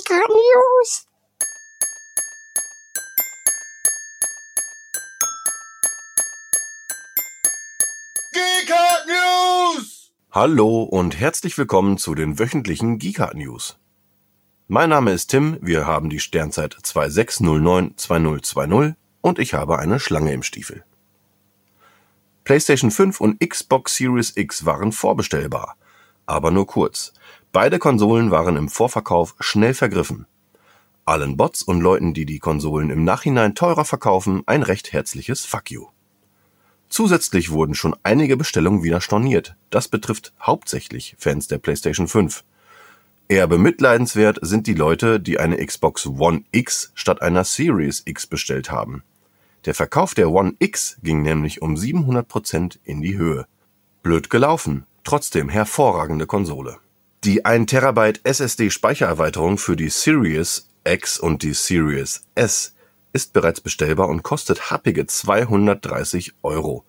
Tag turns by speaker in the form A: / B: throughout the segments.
A: Geekart News!
B: Hallo und herzlich willkommen zu den wöchentlichen Geekart News. Mein Name ist Tim, wir haben die Sternzeit 26092020 und ich habe eine Schlange im Stiefel. PlayStation 5 und Xbox Series X waren vorbestellbar, aber nur kurz. Beide Konsolen waren im Vorverkauf schnell vergriffen. Allen Bots und Leuten, die die Konsolen im Nachhinein teurer verkaufen, ein recht herzliches Fuck you. Zusätzlich wurden schon einige Bestellungen wieder storniert. Das betrifft hauptsächlich Fans der PlayStation 5. Eher bemitleidenswert sind die Leute, die eine Xbox One X statt einer Series X bestellt haben. Der Verkauf der One X ging nämlich um 700 Prozent in die Höhe. Blöd gelaufen, trotzdem hervorragende Konsole. Die 1 Terabyte SSD Speichererweiterung für die Series X und die Series S ist bereits bestellbar und kostet happige 230 Euro.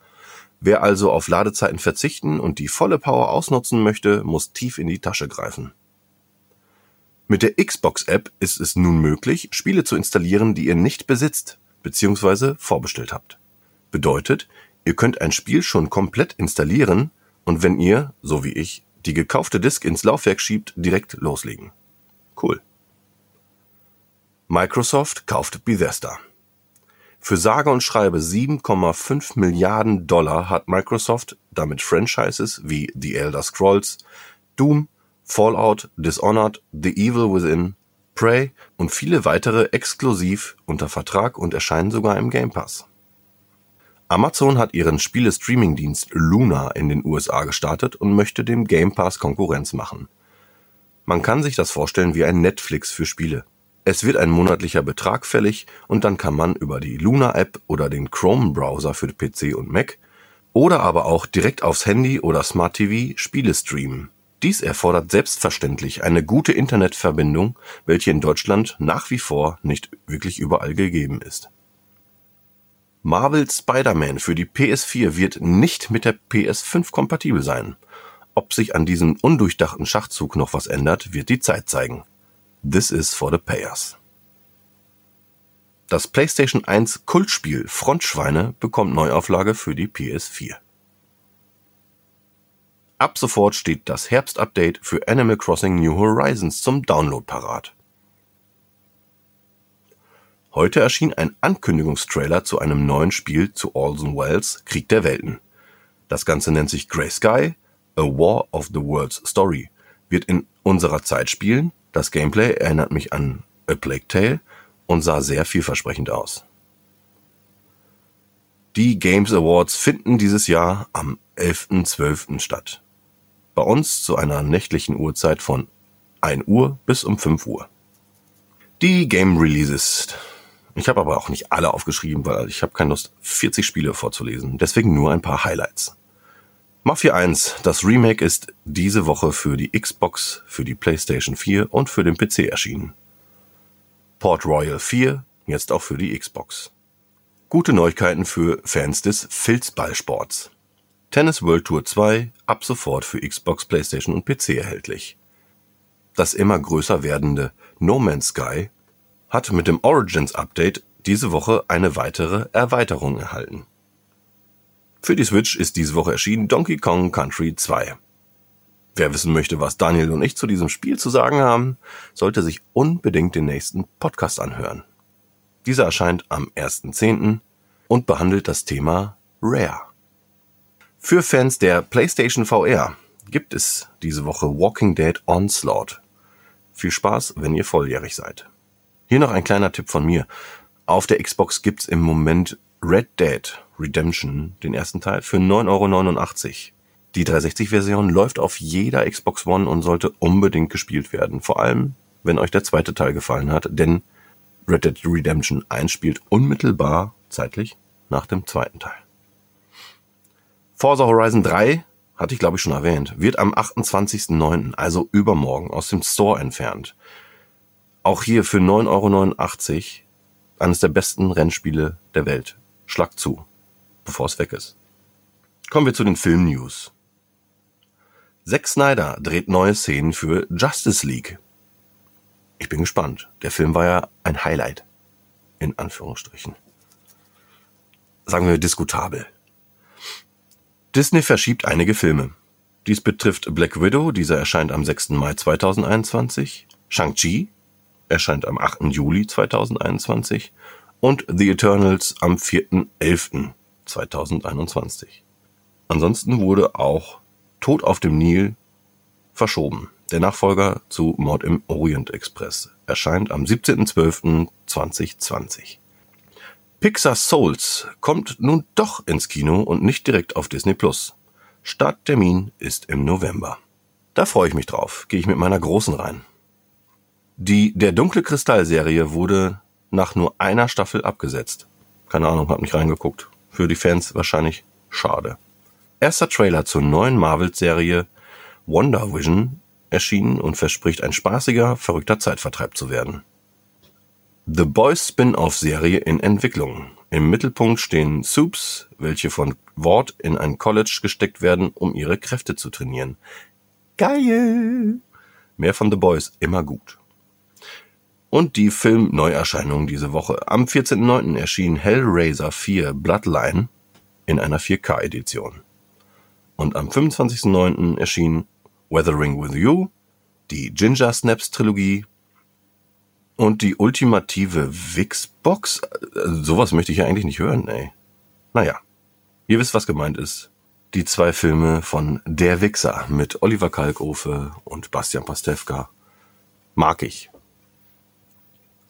B: Wer also auf Ladezeiten verzichten und die volle Power ausnutzen möchte, muss tief in die Tasche greifen. Mit der Xbox-App ist es nun möglich, Spiele zu installieren, die ihr nicht besitzt bzw. vorbestellt habt. Bedeutet, ihr könnt ein Spiel schon komplett installieren und wenn ihr, so wie ich, die gekaufte Disk ins Laufwerk schiebt, direkt loslegen. Cool. Microsoft kauft Bethesda. Für sage und schreibe 7,5 Milliarden Dollar hat Microsoft damit Franchises wie The Elder Scrolls, Doom, Fallout, Dishonored, The Evil Within, Prey und viele weitere exklusiv unter Vertrag und erscheinen sogar im Game Pass. Amazon hat ihren Spiele-Streaming-Dienst Luna in den USA gestartet und möchte dem Game Pass Konkurrenz machen. Man kann sich das vorstellen wie ein Netflix für Spiele. Es wird ein monatlicher Betrag fällig und dann kann man über die Luna-App oder den Chrome-Browser für PC und Mac oder aber auch direkt aufs Handy oder Smart TV Spiele streamen. Dies erfordert selbstverständlich eine gute Internetverbindung, welche in Deutschland nach wie vor nicht wirklich überall gegeben ist. Marvel Spider-Man für die PS4 wird nicht mit der PS5 kompatibel sein. Ob sich an diesem undurchdachten Schachzug noch was ändert, wird die Zeit zeigen. This is for the payers. Das PlayStation 1 Kultspiel Frontschweine bekommt Neuauflage für die PS4. Ab sofort steht das Herbstupdate für Animal Crossing New Horizons zum Download parat. Heute erschien ein Ankündigungstrailer zu einem neuen Spiel zu Orson Welles Krieg der Welten. Das Ganze nennt sich Grey Sky, A War of the Worlds Story, wird in unserer Zeit spielen das Gameplay erinnert mich an A Plague Tale und sah sehr vielversprechend aus. Die Games Awards finden dieses Jahr am 11.12. statt. Bei uns zu einer nächtlichen Uhrzeit von 1 Uhr bis um 5 Uhr. Die Game Releases. Ich habe aber auch nicht alle aufgeschrieben, weil ich habe keine Lust, 40 Spiele vorzulesen. Deswegen nur ein paar Highlights. Mafia 1, das Remake ist diese Woche für die Xbox, für die PlayStation 4 und für den PC erschienen. Port Royal 4, jetzt auch für die Xbox. Gute Neuigkeiten für Fans des Filzballsports. Tennis World Tour 2 ab sofort für Xbox, PlayStation und PC erhältlich. Das immer größer werdende No Man's Sky hat mit dem Origins Update diese Woche eine weitere Erweiterung erhalten. Für die Switch ist diese Woche erschienen Donkey Kong Country 2. Wer wissen möchte, was Daniel und ich zu diesem Spiel zu sagen haben, sollte sich unbedingt den nächsten Podcast anhören. Dieser erscheint am 1.10. und behandelt das Thema Rare. Für Fans der PlayStation VR gibt es diese Woche Walking Dead Onslaught. Viel Spaß, wenn ihr volljährig seid. Hier noch ein kleiner Tipp von mir. Auf der Xbox gibt's im Moment Red Dead Redemption, den ersten Teil, für 9,89 Euro. Die 360-Version läuft auf jeder Xbox One und sollte unbedingt gespielt werden. Vor allem, wenn euch der zweite Teil gefallen hat, denn Red Dead Redemption 1 spielt unmittelbar zeitlich nach dem zweiten Teil. Forza Horizon 3, hatte ich glaube ich schon erwähnt, wird am 28.09., also übermorgen, aus dem Store entfernt. Auch hier für 9,89 Euro eines der besten Rennspiele der Welt. Schlag zu, bevor es weg ist. Kommen wir zu den Film-News. Zack Snyder dreht neue Szenen für Justice League. Ich bin gespannt. Der Film war ja ein Highlight. In Anführungsstrichen. Sagen wir diskutabel. Disney verschiebt einige Filme. Dies betrifft Black Widow, dieser erscheint am 6. Mai 2021, Shang-Chi erscheint am 8. Juli 2021 und The Eternals am 4.11.2021. Ansonsten wurde auch Tod auf dem Nil verschoben. Der Nachfolger zu Mord im Orient Express erscheint am 17.12.2020. Pixar Souls kommt nun doch ins Kino und nicht direkt auf Disney Plus. Starttermin ist im November. Da freue ich mich drauf, gehe ich mit meiner Großen rein. Die Der dunkle Kristall Serie wurde nach nur einer Staffel abgesetzt. Keine Ahnung, hab nicht reingeguckt. Für die Fans wahrscheinlich schade. Erster Trailer zur neuen Marvel-Serie Wonder Vision erschienen und verspricht ein spaßiger, verrückter Zeitvertreib zu werden. The Boys Spin-off-Serie in Entwicklung. Im Mittelpunkt stehen Soups, welche von Ward in ein College gesteckt werden, um ihre Kräfte zu trainieren. Geil! Mehr von The Boys immer gut. Und die Film-Neuerscheinungen diese Woche. Am 14.09. erschien Hellraiser 4 Bloodline in einer 4K-Edition. Und am 25.09. erschien Weathering with You, die Ginger Snaps Trilogie und die ultimative Wixbox. Also sowas möchte ich ja eigentlich nicht hören, ey. Naja, ihr wisst, was gemeint ist. Die zwei Filme von Der Wichser mit Oliver Kalkofe und Bastian Pastewka mag ich.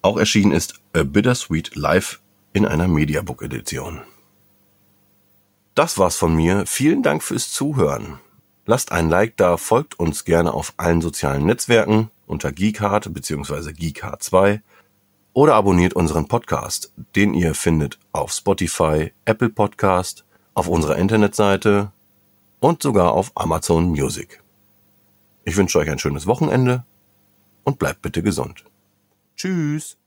B: Auch erschienen ist A Bittersweet Live in einer Mediabook Edition. Das war's von mir. Vielen Dank fürs Zuhören. Lasst ein Like da, folgt uns gerne auf allen sozialen Netzwerken unter Geekhard bzw. Geekhard2 oder abonniert unseren Podcast, den ihr findet auf Spotify, Apple Podcast, auf unserer Internetseite und sogar auf Amazon Music. Ich wünsche euch ein schönes Wochenende und bleibt bitte gesund. Tschüss.